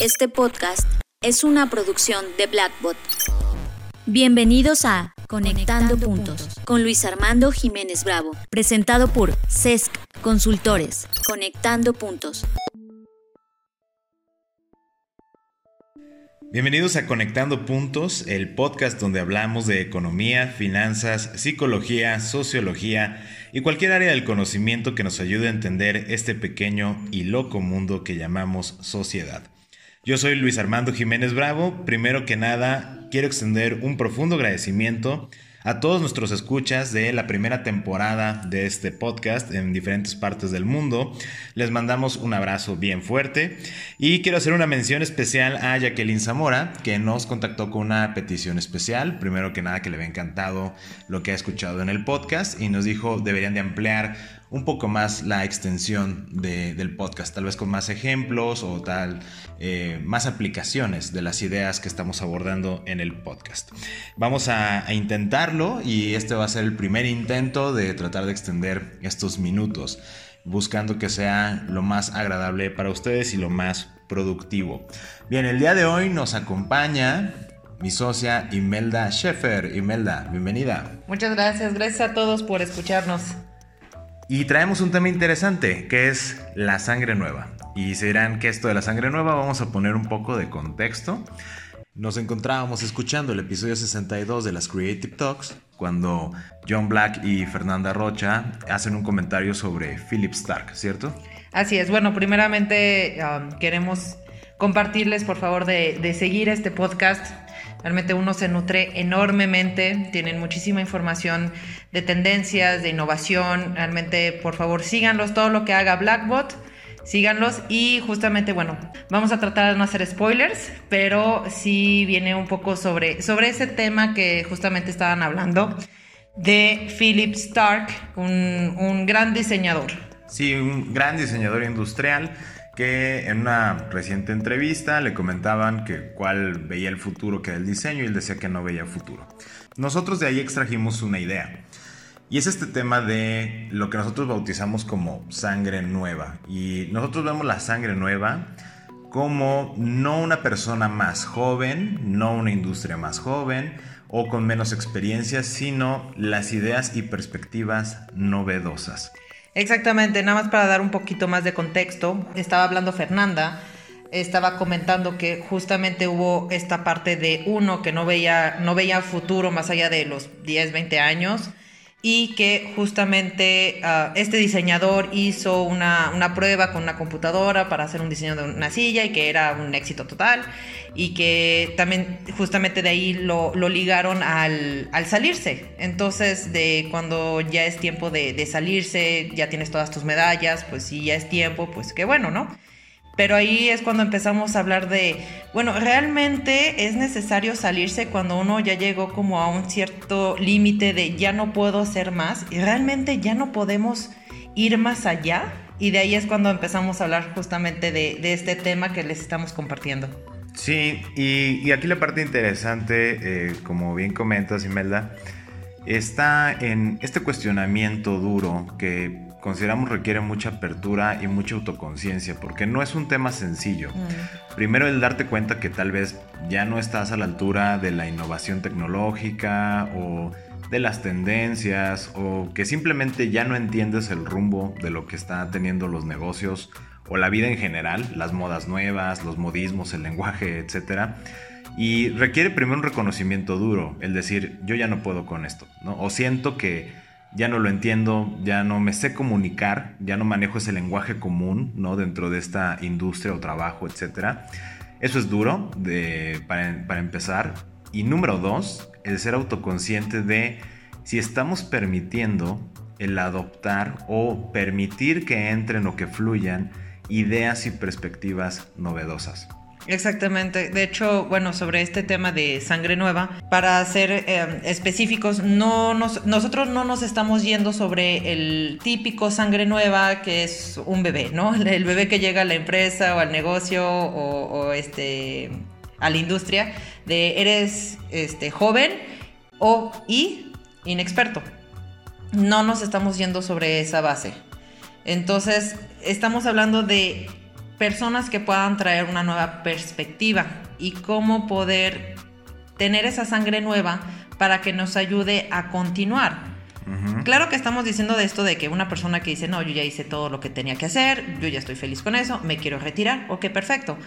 Este podcast es una producción de Blackbot. Bienvenidos a Conectando, Puntos con Luis Armando Jiménez Bravo, presentado por CESC Consultores. Conectando Puntos. Bienvenidos a Conectando Puntos, el podcast donde hablamos de economía, finanzas, psicología, sociología y cualquier área del conocimiento que nos ayude a entender este pequeño y loco mundo que llamamos sociedad. Yo soy Luis Armando Jiménez Bravo. Primero que nada, quiero extender un profundo agradecimiento a todos nuestros escuchas de la primera temporada de este podcast en diferentes partes del mundo. Les mandamos un abrazo bien fuerte y quiero hacer una mención especial a Jacqueline Zamora, que nos contactó con una petición especial. Primero que nada, que le había encantado lo que ha escuchado en el podcast y nos dijo deberían de ampliar un poco más la extensión del podcast, tal vez con más ejemplos o tal, eh, más aplicaciones de las ideas que estamos abordando en el podcast. Vamos a, intentarlo y este va a ser el primer intento de tratar de extender estos minutos, buscando que sea lo más agradable para ustedes y lo más productivo. Bien, el día de hoy nos acompaña mi socia Imelda Sheffer. Imelda, bienvenida. Muchas gracias, gracias a todos por escucharnos. Y traemos un tema interesante, que es la sangre nueva. Y se dirán que esto de la sangre nueva vamos a poner un poco de contexto. Nos encontrábamos escuchando el episodio 62 de las Creative Talks cuando John Black y Fernanda Rocha hacen un comentario sobre Philip Stark, ¿cierto? Así es. Bueno, primeramente um, queremos compartirles, por favor, de, de seguir este podcast Realmente uno se nutre enormemente, tienen muchísima información de tendencias, de innovación. Realmente, por favor, síganlos, todo lo que haga Blackbot, síganlos. Y justamente, bueno, vamos a tratar de no hacer spoilers, pero sí viene un poco sobre, sobre ese tema que justamente estaban hablando de Philip Stark, un, un gran diseñador. Sí, un gran diseñador industrial que en una reciente entrevista le comentaban que cuál veía el futuro que era el diseño y él decía que no veía futuro. Nosotros de ahí extrajimos una idea. Y es este tema de lo que nosotros bautizamos como sangre nueva. Y nosotros vemos la sangre nueva como no una persona más joven, no una industria más joven o con menos experiencia, sino las ideas y perspectivas novedosas. Exactamente, nada más para dar un poquito más de contexto, estaba hablando Fernanda, estaba comentando que justamente hubo esta parte de uno que no veía, no veía futuro más allá de los 10, 20 años y que justamente ah, este diseñador hizo una, una, prueba con una computadora para hacer un diseño de una silla y que era un éxito total y que también justamente de ahí lo, lo ligaron al, al, salirse. Entonces de cuando ya es tiempo de, de salirse, ya tienes todas tus medallas, pues sí, ya es tiempo, pues qué bueno, ¿no? Pero ahí es cuando empezamos a hablar de, bueno, realmente es necesario salirse cuando uno ya llegó como a un cierto límite de ya no puedo hacer más y realmente ya no podemos ir más allá. Y de ahí es cuando empezamos a hablar justamente de, este tema que les estamos compartiendo. Sí, y, y aquí la parte interesante, eh, como bien comentas, Imelda, está en este cuestionamiento duro que consideramos requiere mucha apertura y mucha autoconciencia, porque no es un tema sencillo. Mm. Primero el darte cuenta que tal vez ya no estás a la altura de la innovación tecnológica o de las tendencias o que simplemente ya no entiendes el rumbo de lo que están teniendo los negocios o la vida en general, las modas nuevas, los modismos, el lenguaje, etc. Y requiere primero un reconocimiento duro, el decir, yo ya no puedo con esto, ¿no? O siento que ya no lo entiendo, ya no me sé comunicar, ya no manejo ese lenguaje común, ¿no? Dentro de esta industria o trabajo, etc. Eso es duro para, para empezar. Y número dos, el ser autoconsciente de si estamos permitiendo el adoptar o permitir que entren o que fluyan ideas y perspectivas novedosas. Exactamente. De hecho, bueno, sobre este tema de sangre nueva, para ser eh, específicos, no nosotros no nos estamos yendo sobre el típico sangre nueva que es un bebé, ¿no? El bebé que llega a la empresa o al negocio o, este a la industria de eres este joven o y inexperto. No nos estamos yendo sobre esa base. Entonces, estamos hablando de personas que puedan traer una nueva perspectiva y cómo poder tener esa sangre nueva para que nos ayude a continuar. Claro que estamos diciendo de esto de que una persona que dice, no, yo ya hice todo lo que tenía que hacer, yo ya estoy feliz con eso, me quiero retirar, ok, perfecto.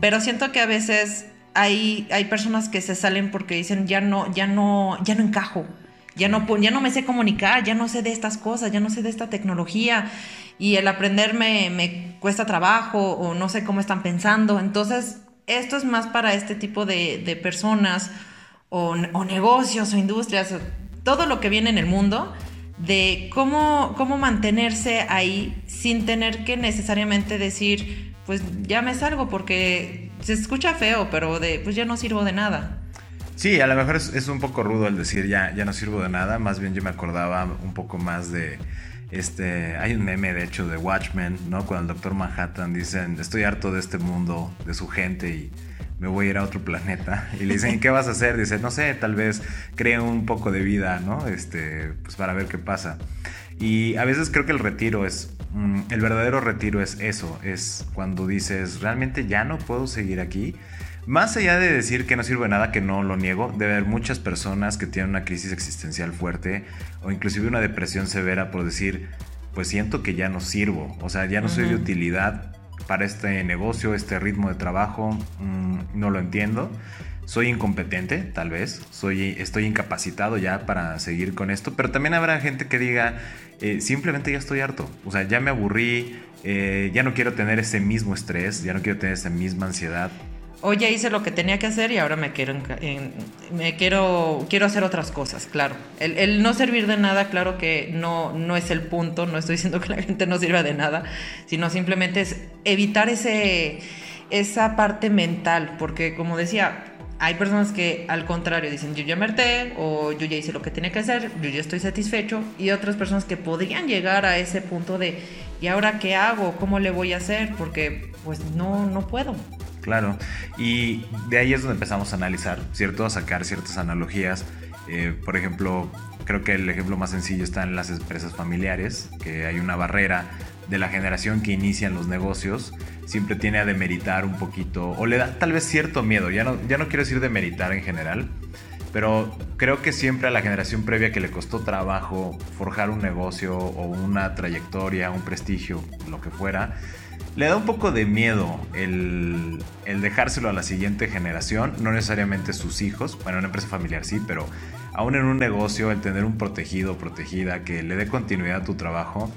Pero siento que a veces hay, hay personas que se salen porque dicen, ya no, ya no, ya no encajo, ya no, ya no me sé comunicar, ya no sé de estas cosas, ya no sé de esta tecnología y el aprender me, cuesta trabajo o no sé cómo están pensando. Entonces, esto es más para este tipo de, personas o, o negocios o industrias todo lo que viene en el mundo, de cómo, cómo mantenerse ahí sin tener que necesariamente decir, pues ya me salgo porque se escucha feo, pero de, pues ya no sirvo de nada. Sí, a lo mejor es, un poco rudo el decir ya, ya no sirvo de nada, más bien yo me acordaba un poco más de... Este, hay un meme de hecho de Watchmen, ¿no? Cuando el Doctor Manhattan dicen, estoy harto de este mundo, de su gente y me voy a ir a otro planeta. Y le dicen, ¿qué vas a hacer? Dice, no sé, tal vez cree un poco de vida, ¿no? Este, pues para ver qué pasa. Y a veces creo que el retiro es, mm, el verdadero retiro es eso, es cuando dices, realmente ya no puedo seguir aquí. Más allá de decir que no sirve de nada, que no lo niego, debe haber muchas personas que tienen una crisis existencial fuerte o inclusive una depresión severa por decir, pues siento que ya no sirvo, o sea, ya no soy de utilidad para este negocio, este ritmo de trabajo, mm, no lo entiendo. Soy incompetente, tal vez, soy, estoy incapacitado ya para seguir con esto, pero también habrá gente que diga, eh, simplemente ya estoy harto, o sea, ya me aburrí, eh, ya no quiero tener ese mismo estrés, ya no quiero tener esa misma ansiedad, hoy ya hice lo que tenía que hacer y ahora me quiero, me quiero, quiero hacer otras cosas, claro. El, no servir de nada, claro que no, no es el punto, no estoy diciendo que la gente no sirva de nada, sino simplemente es evitar ese, esa parte mental, porque como decía, hay personas que al contrario dicen yo ya me harté o yo ya hice lo que tenía que hacer, yo ya estoy satisfecho y otras personas que podrían llegar a ese punto de ¿y ahora qué hago? ¿Cómo le voy a hacer? Porque pues no, no puedo. Claro, y de ahí es donde empezamos a analizar, ¿cierto? A sacar ciertas analogías. Eh, por ejemplo, creo que el ejemplo más sencillo está en las empresas familiares, que hay una barrera de la generación que inicia en los negocios, siempre tiene a demeritar un poquito, o le da tal vez cierto miedo, ya no, ya no quiero decir demeritar en general, pero creo que siempre a la generación previa que le costó trabajo forjar un negocio o una trayectoria, un prestigio, lo que fuera, le da un poco de miedo el, dejárselo a la siguiente generación, no necesariamente sus hijos, bueno, una empresa familiar sí, pero aún en un negocio, el tener un protegido o protegida que le dé continuidad a tu trabajo,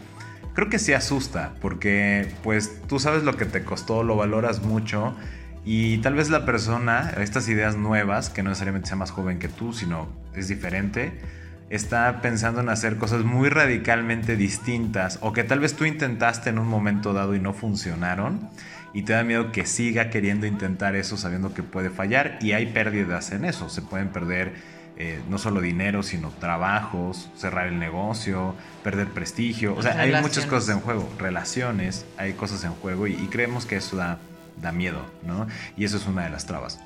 creo que sí asusta, porque pues tú sabes lo que te costó, lo valoras mucho y tal vez la persona, estas ideas nuevas, que no necesariamente sea más joven que tú, sino es diferente, está pensando en hacer cosas muy radicalmente distintas o que tal vez tú intentaste en un momento dado y no funcionaron y te da miedo que siga queriendo intentar eso sabiendo que puede fallar y hay pérdidas en eso, se pueden perder eh, no solo dinero, sino trabajos, cerrar el negocio, perder prestigio, o sea, hay muchas cosas en juego, relaciones, hay cosas en juego y, creemos que eso da, da miedo, ¿no? Y eso es una de las trabas.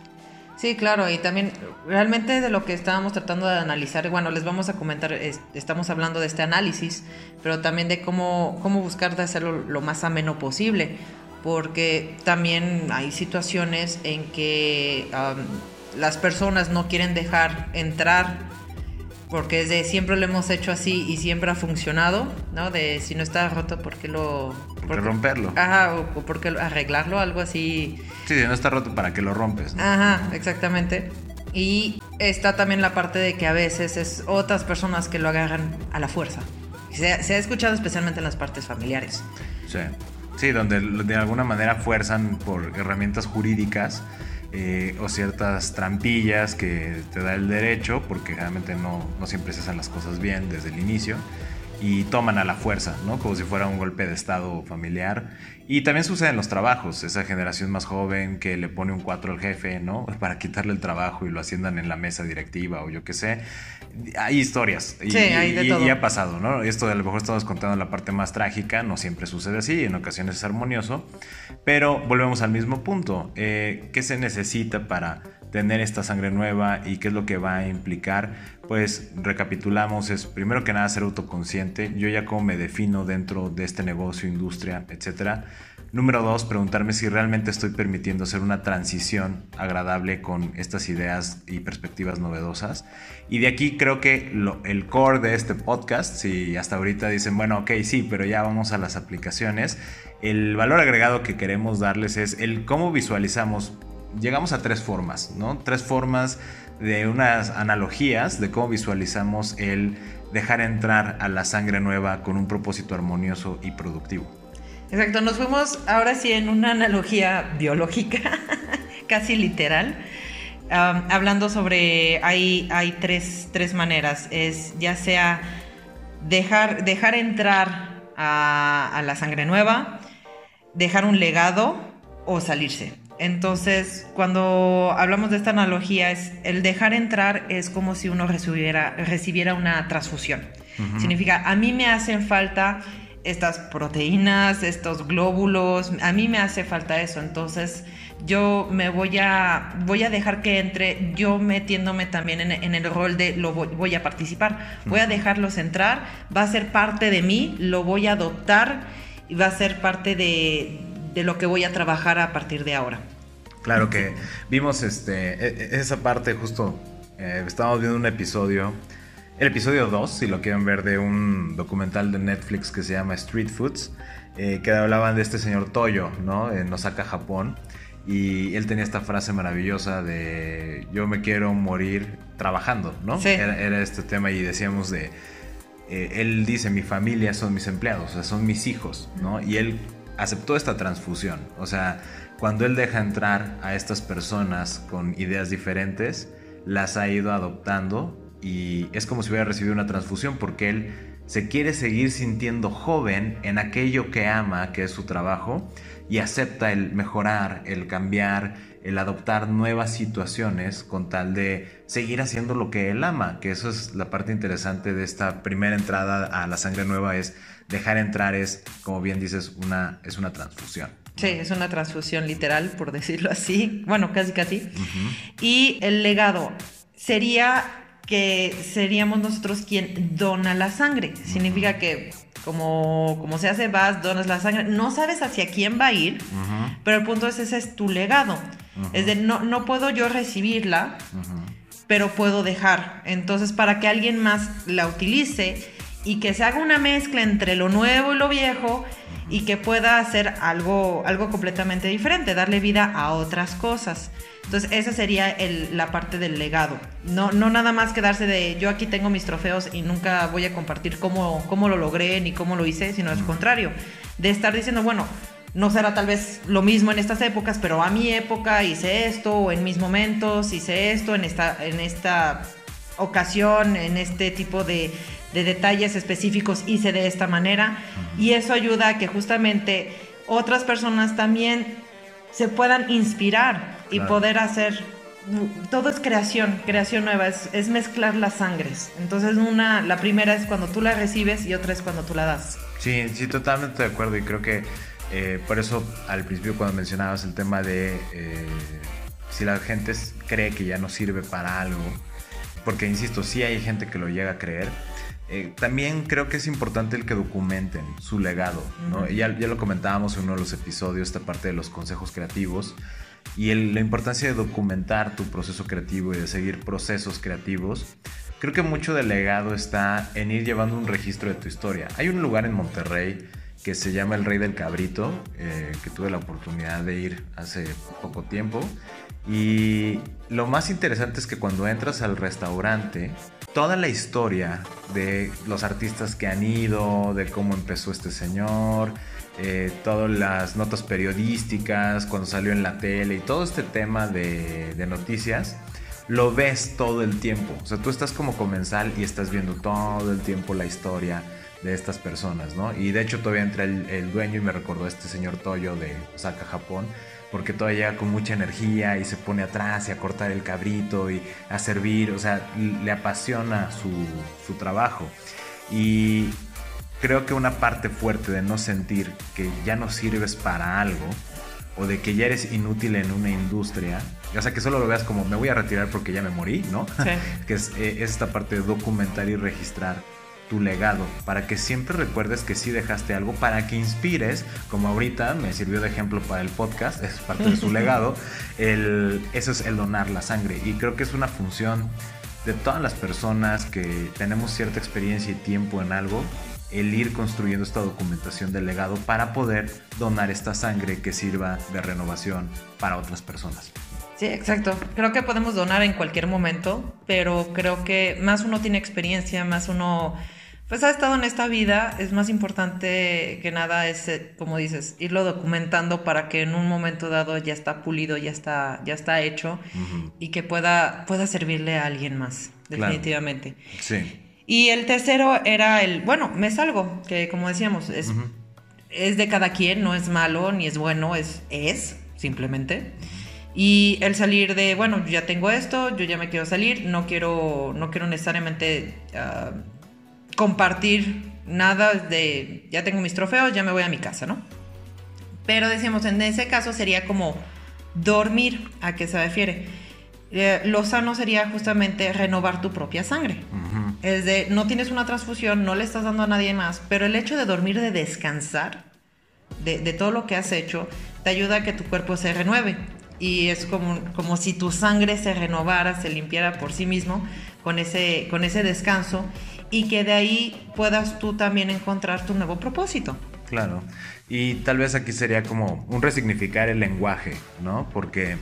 Sí, claro, y también realmente de lo que estábamos tratando de analizar, bueno, les vamos a comentar, estamos hablando de este análisis, pero también de cómo, cómo buscar de hacerlo lo más ameno posible, porque también hay situaciones en que las personas no quieren dejar entrar porque de siempre lo hemos hecho así y siempre ha funcionado, ¿no? De si no está roto, ¿por qué lo...? ¿Por qué romperlo? Ajá, o, por qué arreglarlo, algo así. Sí, si no está roto, ¿para qué lo rompes? Ajá, exactamente. Y está también la parte de que a veces es otras personas que lo agarran a la fuerza. Se, se ha escuchado especialmente en las partes familiares. Sí, sí, donde de alguna manera fuerzan por herramientas jurídicas eh, o ciertas trampillas que te da el derecho, porque generalmente no, no siempre se hacen las cosas bien desde el inicio y toman a la fuerza, ¿no? Como si fuera un golpe de estado familiar. Y también sucede en los trabajos, esa generación más joven que le pone un 4 al jefe, ¿no? Para quitarle el trabajo y lo asciendan en la mesa directiva o yo qué sé. Hay historias. Sí, y, hay de todo. y, ha pasado, ¿no? Esto a lo mejor estamos contando la parte más trágica, no siempre sucede así, en ocasiones es armonioso, pero volvemos al mismo punto. Eh, ¿Qué se necesita para tener esta sangre nueva y qué es lo que va a implicar, pues recapitulamos, es primero que nada ser autoconsciente, yo ya como me defino dentro de este negocio, industria, etcétera, Número dos, preguntarme si realmente estoy permitiendo hacer una transición agradable con estas ideas y perspectivas novedosas. Y de aquí creo que el core de este podcast, si hasta ahorita dicen, bueno, ok, sí, pero ya vamos a las aplicaciones, el valor agregado que queremos darles es el cómo visualizamos. Llegamos a tres formas, ¿no? Tres formas de unas analogías de cómo visualizamos el dejar entrar a la sangre nueva con un propósito armonioso y productivo. Exacto, nos fuimos ahora sí en una analogía biológica, casi literal, hablando sobre, hay, hay tres, tres, maneras, es ya sea dejar, dejar entrar a, a la sangre nueva, dejar un legado o salirse. Entonces, cuando hablamos de esta analogía, es el dejar entrar es como si uno recibiera, recibiera una transfusión. Significa, a mí me hacen falta estas proteínas, estos glóbulos, a mí me hace falta eso, entonces yo me voy a, voy a dejar que entre yo metiéndome también en, el rol de lo voy, a participar, voy a dejarlos entrar, va a ser parte de mí, lo voy a adoptar y va a ser parte de, lo que voy a trabajar a partir de ahora. Claro que vimos este, e, e, esa parte justo, eh, estábamos viendo un episodio el episodio 2, si lo quieren ver, de un documental de Netflix que se llama Street Foods, eh, que hablaban de este señor Toyo, ¿no? En Osaka, Japón. Y él tenía esta frase maravillosa de yo me quiero morir trabajando, ¿no? Sí. Era, este tema y decíamos de, eh, él dice, mi familia son mis empleados, o sea, son mis hijos, ¿no? Y él aceptó esta transfusión, o sea, cuando él deja entrar a estas personas con ideas diferentes, las ha ido adoptando y es como si hubiera recibido una transfusión porque él se quiere seguir sintiendo joven en aquello que ama, que es su trabajo, y acepta el mejorar, el cambiar, el adoptar nuevas situaciones con tal de seguir haciendo lo que él ama, que eso es la parte interesante de esta primera entrada a la sangre nueva, es dejar entrar, es, como bien dices, una, es una transfusión. Sí, es una transfusión literal, por decirlo así, bueno, casi casi. Y el legado sería que seríamos nosotros quien dona la sangre. Significa que como, como se hace, vas, donas la sangre, no sabes hacia quién va a ir, pero el punto es, ese es tu legado. Es de, no, no puedo yo recibirla, pero puedo dejar. Entonces, para que alguien más la utilice y que se haga una mezcla entre lo nuevo y lo viejo y que pueda hacer algo, algo completamente diferente, darle vida a otras cosas. Entonces, esa sería la parte del legado. No, no nada más quedarse de yo aquí tengo mis trofeos y nunca voy a compartir cómo, cómo lo logré ni cómo lo hice, sino al contrario, de estar diciendo, bueno, no será tal vez lo mismo en estas épocas, pero a mi época hice esto, o en mis momentos hice esto, en esta, en esta ocasión, en este tipo de, de detalles específicos hice de esta manera. Y eso ayuda a que justamente otras personas también se puedan inspirar y poder hacer todo es creación, creación nueva, es, mezclar las sangres. Entonces una, la primera es cuando tú la recibes y otra es cuando tú la das. Sí, sí, totalmente de acuerdo y creo que eh, por eso al principio cuando mencionabas el tema de eh, si la gente cree que ya no sirve para algo, porque insisto, sí hay gente que lo llega a creer, eh, también creo que es importante el que documenten su legado. ya, ya, lo comentábamos en uno de los episodios, esta parte de los consejos creativos y la importancia de documentar tu proceso creativo y de seguir procesos creativos. Creo que mucho del legado está en ir llevando un registro de tu historia. Hay un lugar en Monterrey que se llama El Rey del Cabrito, eh, que tuve la oportunidad de ir hace poco tiempo. Y lo más interesante es que cuando entras al restaurante, toda la historia de los artistas que han ido, de cómo empezó este señor, eh, todas las notas periodísticas, cuando salió en la tele y todo este tema de, noticias, lo ves todo el tiempo. O sea, tú estás como comensal y estás viendo todo el tiempo la historia de estas personas, ¿no? Y de hecho todavía entra el, dueño y me recordó a este señor Toyo de Osaka, Japón, porque todavía llega con mucha energía y se pone atrás y a cortar el cabrito y a servir, o sea, le apasiona su, su trabajo. Y creo que una parte fuerte de no sentir que ya no sirves para algo o de que ya eres inútil en una industria, o sea, que solo lo veas como me voy a retirar porque ya me morí, ¿no? Sí. que es, eh, es, esta parte de documentar y registrar tu legado, para que siempre recuerdes que sí dejaste algo, para que inspires, como ahorita me sirvió de ejemplo para el podcast, es parte de su legado, el, eso es el donar la sangre. Y creo que es una función de todas las personas que tenemos cierta experiencia y tiempo en algo, el ir construyendo esta documentación del legado para poder donar esta sangre que sirva de renovación para otras personas. Sí, exacto. Creo que podemos donar en cualquier momento, pero creo que más uno tiene experiencia, más uno pues ha estado en esta vida, es más importante que nada es, como dices, irlo documentando para que en un momento dado ya está pulido, ya está, ya está hecho y que pueda, pueda servirle a alguien más, definitivamente. Sí. Y el tercero era el, bueno, me salgo, que como decíamos, es, es de cada quien, no es malo ni es bueno, es, es simplemente. Y el salir de, bueno, ya tengo esto, yo ya me quiero salir, no quiero, no quiero necesariamente... Compartir nada de, ya tengo mis trofeos, ya me voy a mi casa, ¿no? Pero decíamos, en ese caso sería como dormir, ¿a qué se refiere? Eh, lo sano sería justamente renovar tu propia sangre. Es de, no tienes una transfusión, no le estás dando a nadie más, pero el hecho de dormir, de descansar, de, de todo lo que has hecho, te ayuda a que tu cuerpo se renueve. Y es como, como si tu sangre se renovara, se limpiara por sí mismo con ese, con ese descanso y que de ahí puedas tú también encontrar tu nuevo propósito. Claro. Y tal vez aquí sería como un resignificar el lenguaje, ¿no? Porque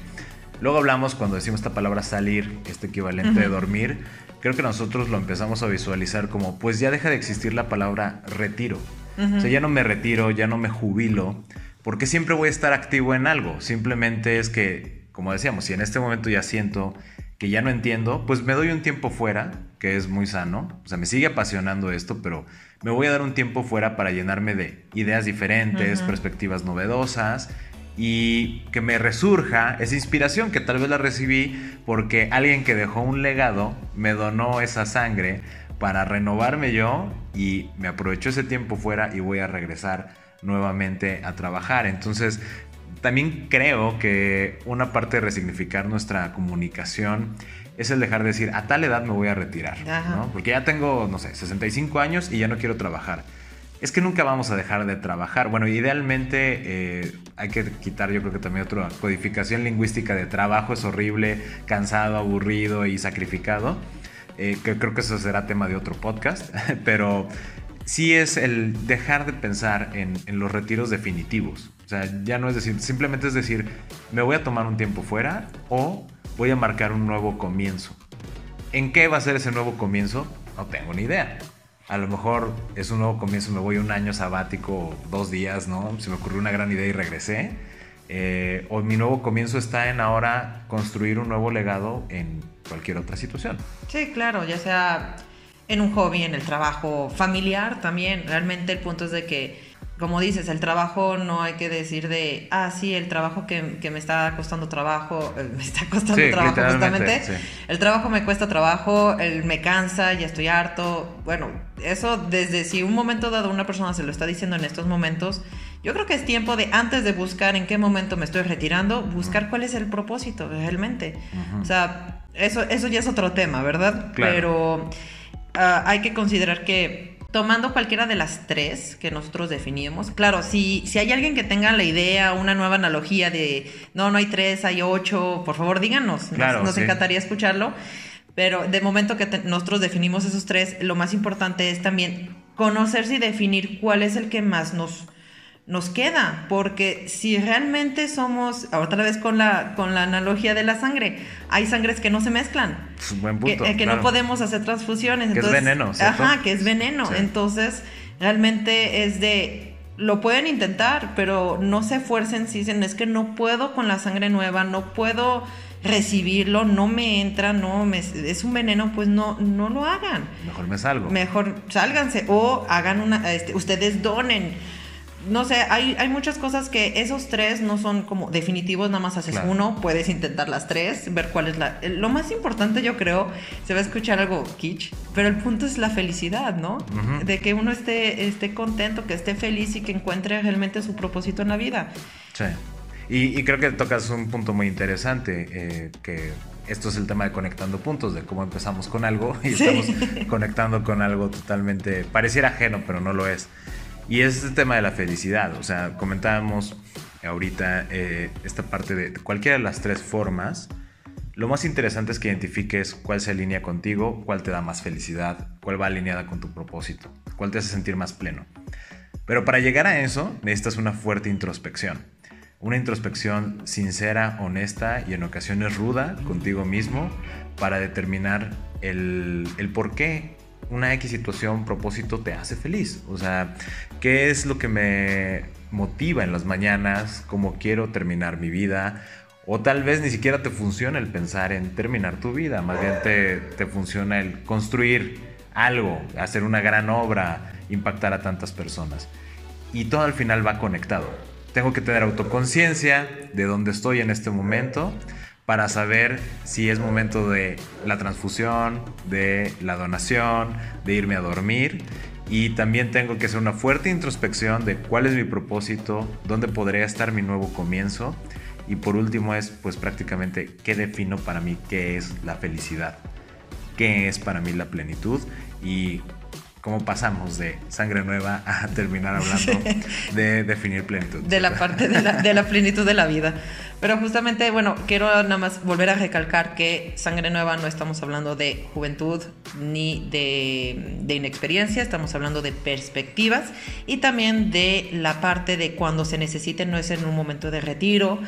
luego hablamos cuando decimos esta palabra salir, este equivalente de dormir, creo que nosotros lo empezamos a visualizar como, pues ya deja de existir la palabra retiro. O sea, ya no me retiro, ya no me jubilo, porque siempre voy a estar activo en algo. Simplemente es que, como decíamos, si en este momento ya siento que ya no entiendo, pues me doy un tiempo fuera, que es muy sano. O sea, me sigue apasionando esto, pero me voy a dar un tiempo fuera para llenarme de ideas diferentes, perspectivas novedosas y que me resurja esa inspiración que tal vez la recibí porque alguien que dejó un legado me donó esa sangre para renovarme yo y me aprovecho ese tiempo fuera y voy a regresar nuevamente a trabajar. Entonces, también creo que una parte de resignificar nuestra comunicación es el dejar de decir, a tal edad me voy a retirar, ¿no? Porque ya tengo, no sé, 65 años y ya no quiero trabajar. Es que nunca vamos a dejar de trabajar. Bueno, idealmente eh, hay que quitar, yo creo que también otra codificación lingüística de trabajo es horrible, cansado, aburrido y sacrificado. Eh, que creo que eso será tema de otro podcast, pero sí es el dejar de pensar en, en los retiros definitivos. O sea, ya no es decir, simplemente es decir, me voy a tomar un tiempo fuera o voy a marcar un nuevo comienzo. ¿En qué va a ser ese nuevo comienzo? No tengo ni idea. A lo mejor es un nuevo comienzo, me voy un año sabático, dos días, ¿no? Se me ocurrió una gran idea y regresé. Eh, o mi nuevo comienzo está en ahora construir un nuevo legado en cualquier otra situación. Sí, claro, ya sea en un hobby, en el trabajo familiar también. Realmente el punto es de que como dices, el trabajo no hay que decir de, ah, sí, el trabajo que, me está costando trabajo, eh, me está costando trabajo justamente. El trabajo me cuesta trabajo, él me cansa, ya estoy harto. Bueno, eso desde si un momento dado una persona se lo está diciendo en estos momentos, yo creo que es tiempo de, antes de buscar en qué momento me estoy retirando, buscar cuál es el propósito realmente. O sea, eso, eso ya es otro tema, ¿verdad? Pero ah, hay que considerar que tomando cualquiera de las tres que nosotros definimos, claro, si, si hay alguien que tenga la idea, una nueva analogía de, no, no hay tres, hay ocho, por favor díganos, nos, encantaría escucharlo, pero de momento que nosotros definimos esos tres, lo más importante es también conocerse y definir cuál es el que más nos nos queda, porque si realmente somos, otra vez con la, con la analogía de la sangre, hay sangres que no se mezclan, que, eh, no podemos hacer transfusiones. Que es veneno. Ajá, que es veneno. Entonces, realmente es de, lo pueden intentar, pero no se esfuercen si dicen, es que no puedo con la sangre nueva, no puedo recibirlo, no me entra, no me, es un veneno, pues no, no lo hagan. Mejor me salgo. Mejor sálganse o hagan una, este, ustedes donen no sé, hay, hay, muchas cosas que esos tres no son como definitivos, nada más haces uno, puedes intentar las tres, ver cuál es la... Lo más importante yo creo, se va a escuchar algo kitsch, pero el punto es la felicidad, ¿no? De que uno esté, esté contento, que esté feliz y que encuentre realmente su propósito en la vida. Sí. Y, creo que tocas un punto muy interesante, eh, que esto es el tema de conectando puntos, de cómo empezamos con algo y estamos conectando con algo totalmente, pareciera ajeno, pero no lo es. Y es el tema de la felicidad, o sea, comentábamos ahorita eh, esta parte de cualquiera de las tres formas, lo más interesante es que identifiques cuál se alinea contigo, cuál te da más felicidad, cuál va alineada con tu propósito, cuál te hace sentir más pleno. Pero para llegar a eso necesitas una fuerte introspección. Una introspección sincera, honesta y en ocasiones ruda contigo mismo para determinar el, el por qué una X situación, propósito te hace feliz. O sea, ¿qué es lo que me motiva en las mañanas? ¿Cómo quiero terminar mi vida? O tal vez ni siquiera te funciona el pensar en terminar tu vida, más bien te, te funciona el construir algo, hacer una gran obra, impactar a tantas personas. Y todo al final va conectado. Tengo que tener autoconciencia de dónde estoy en este momento para saber si es momento de la transfusión, de la donación, de irme a dormir. Y también tengo que hacer una fuerte introspección de cuál es mi propósito, dónde podría estar mi nuevo comienzo. Y por último es pues prácticamente qué defino para mí qué es la felicidad, qué es para mí la plenitud y cómo pasamos de sangre nueva a terminar hablando de definir plenitud. De la parte de la, de la, plenitud de la vida. Pero justamente, bueno, quiero nada más volver a recalcar que sangre nueva no estamos hablando de juventud ni de, de inexperiencia, estamos hablando de perspectivas y también de la parte de cuando se necesite, no es en un momento de retiro.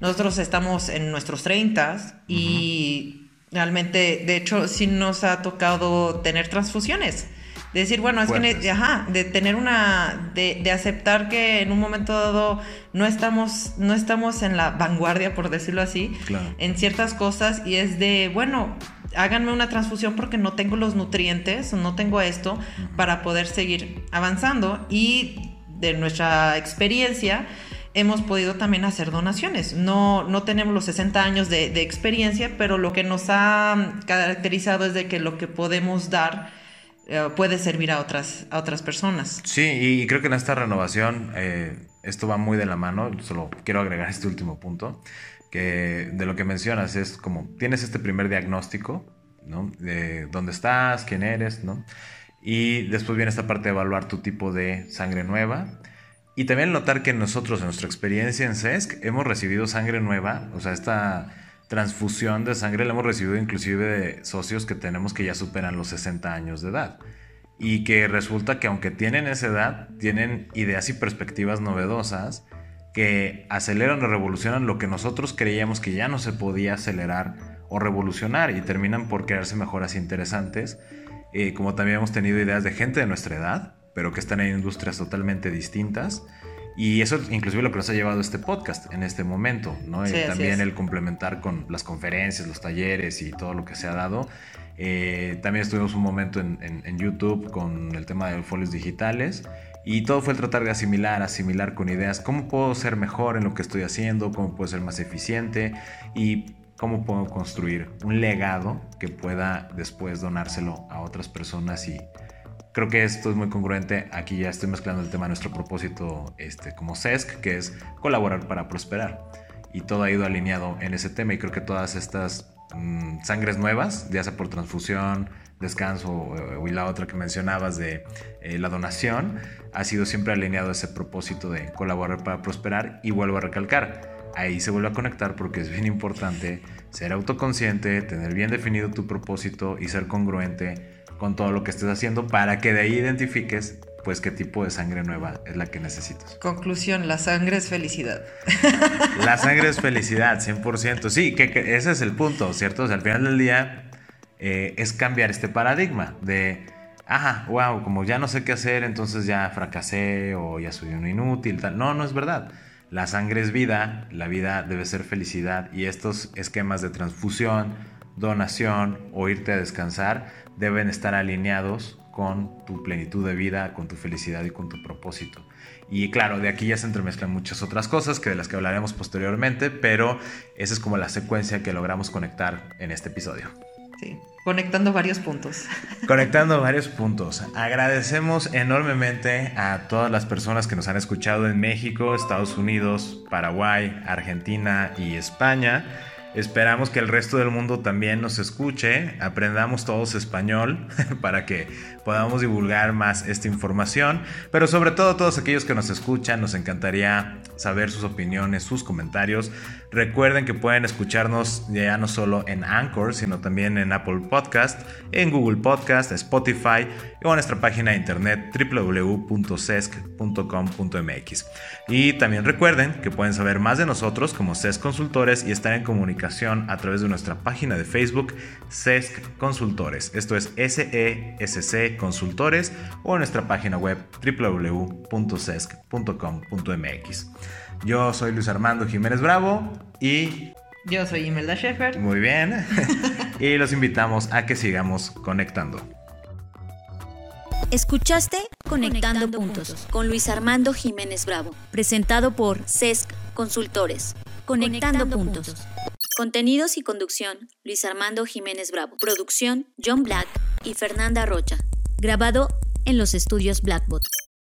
Nosotros estamos en nuestros 30 y realmente, de hecho, sí nos ha tocado tener transfusiones. De decir, bueno, es que, ajá, de tener una, de, de, aceptar que en un momento dado no estamos, no estamos en la vanguardia, por decirlo así, en ciertas cosas y es de, bueno, háganme una transfusión porque no tengo los nutrientes, no tengo esto para poder seguir avanzando. Y de nuestra experiencia, hemos podido también hacer donaciones. No, no tenemos los 60 años de, experiencia, pero lo que nos ha caracterizado es de que lo que podemos dar eh, puede servir a otras, a otras personas. Sí, y creo que en esta renovación eh, esto va muy de la mano. Solo quiero agregar este último punto, que de lo que mencionas es como tienes este primer diagnóstico, ¿no? De dónde estás, quién eres, ¿no? Y después viene esta parte de evaluar tu tipo de sangre nueva y también notar que nosotros, en nuestra experiencia en CESC, hemos recibido sangre nueva, o sea, esta transfusión de sangre la hemos recibido inclusive de socios que tenemos que ya superan los 60 años de edad. Y que resulta que aunque tienen esa edad, tienen ideas y perspectivas novedosas que aceleran o revolucionan lo que nosotros creíamos que ya no se podía acelerar o revolucionar y terminan por crearse mejoras interesantes. Eh, como también hemos tenido ideas de gente de nuestra edad, pero que están en industrias totalmente distintas. Y eso inclusive lo que nos ha llevado este podcast en este momento, ¿no? y también el complementar con las conferencias, los talleres y todo lo que se ha dado. Eh, también estuvimos un momento en, en, YouTube con el tema de folios digitales y todo fue el tratar de asimilar, asimilar con ideas, cómo puedo ser mejor en lo que estoy haciendo, cómo puedo ser más eficiente y cómo puedo construir un legado que pueda después donárselo a otras personas y Creo que esto es muy congruente. Aquí ya estoy mezclando el tema de nuestro propósito este, como CESC, que es colaborar para prosperar. Y todo ha ido alineado en ese tema y creo que todas estas mm, sangres nuevas, ya sea por transfusión, descanso o, y la otra que mencionabas de eh, la donación, ha sido siempre alineado a ese propósito de colaborar para prosperar y vuelvo a recalcar, ahí se vuelve a conectar porque es bien importante ser autoconsciente, tener bien definido tu propósito y ser congruente con todo lo que estés haciendo para que de ahí identifiques pues qué tipo de sangre nueva es la que necesitas. Conclusión, la sangre es felicidad. La sangre es felicidad, 100%. Sí, que, ese es el punto, ¿cierto? O sea, al final del día eh, es cambiar este paradigma de, ajá, wow, como ya no sé qué hacer, entonces ya fracasé o ya soy un inútil, tal. No, no es verdad. La sangre es vida, la vida debe ser felicidad y estos esquemas de transfusión, donación o irte a descansar deben estar alineados con tu plenitud de vida, con tu felicidad y con tu propósito. Y claro, de aquí ya se entremezclan muchas otras cosas que de las que hablaremos posteriormente, pero esa es como la secuencia que logramos conectar en este episodio. Sí. Conectando varios puntos. Conectando varios puntos. Agradecemos enormemente a todas las personas que nos han escuchado en México, Estados Unidos, Paraguay, Argentina y España. Esperamos que el resto del mundo también nos escuche, aprendamos todos español para que podamos divulgar más esta información, pero sobre todo todos aquellos que nos escuchan, nos encantaría saber sus opiniones, sus comentarios. Recuerden que pueden escucharnos ya no solo en Anchor, sino también en Apple Podcast, en Google Podcast, Spotify o en nuestra página de internet www.cesc.com.mx. Y también recuerden que pueden saber más de nosotros como CESC Consultores y estar en comunicación a través de nuestra página de Facebook CESC Consultores. Esto es SESC Consultores o en nuestra página web www.cesc.com.mx. Yo soy Luis Armando Jiménez Bravo y... Yo soy Imelda Schaefer. Muy bien. y los invitamos a que sigamos conectando. Escuchaste Conectando, puntos, con Luis Armando Jiménez Bravo, presentado por CESC Consultores. Conectando, puntos. Contenidos y conducción, Luis Armando Jiménez Bravo. Producción, John Black y Fernanda Rocha. Grabado en los estudios Blackbot.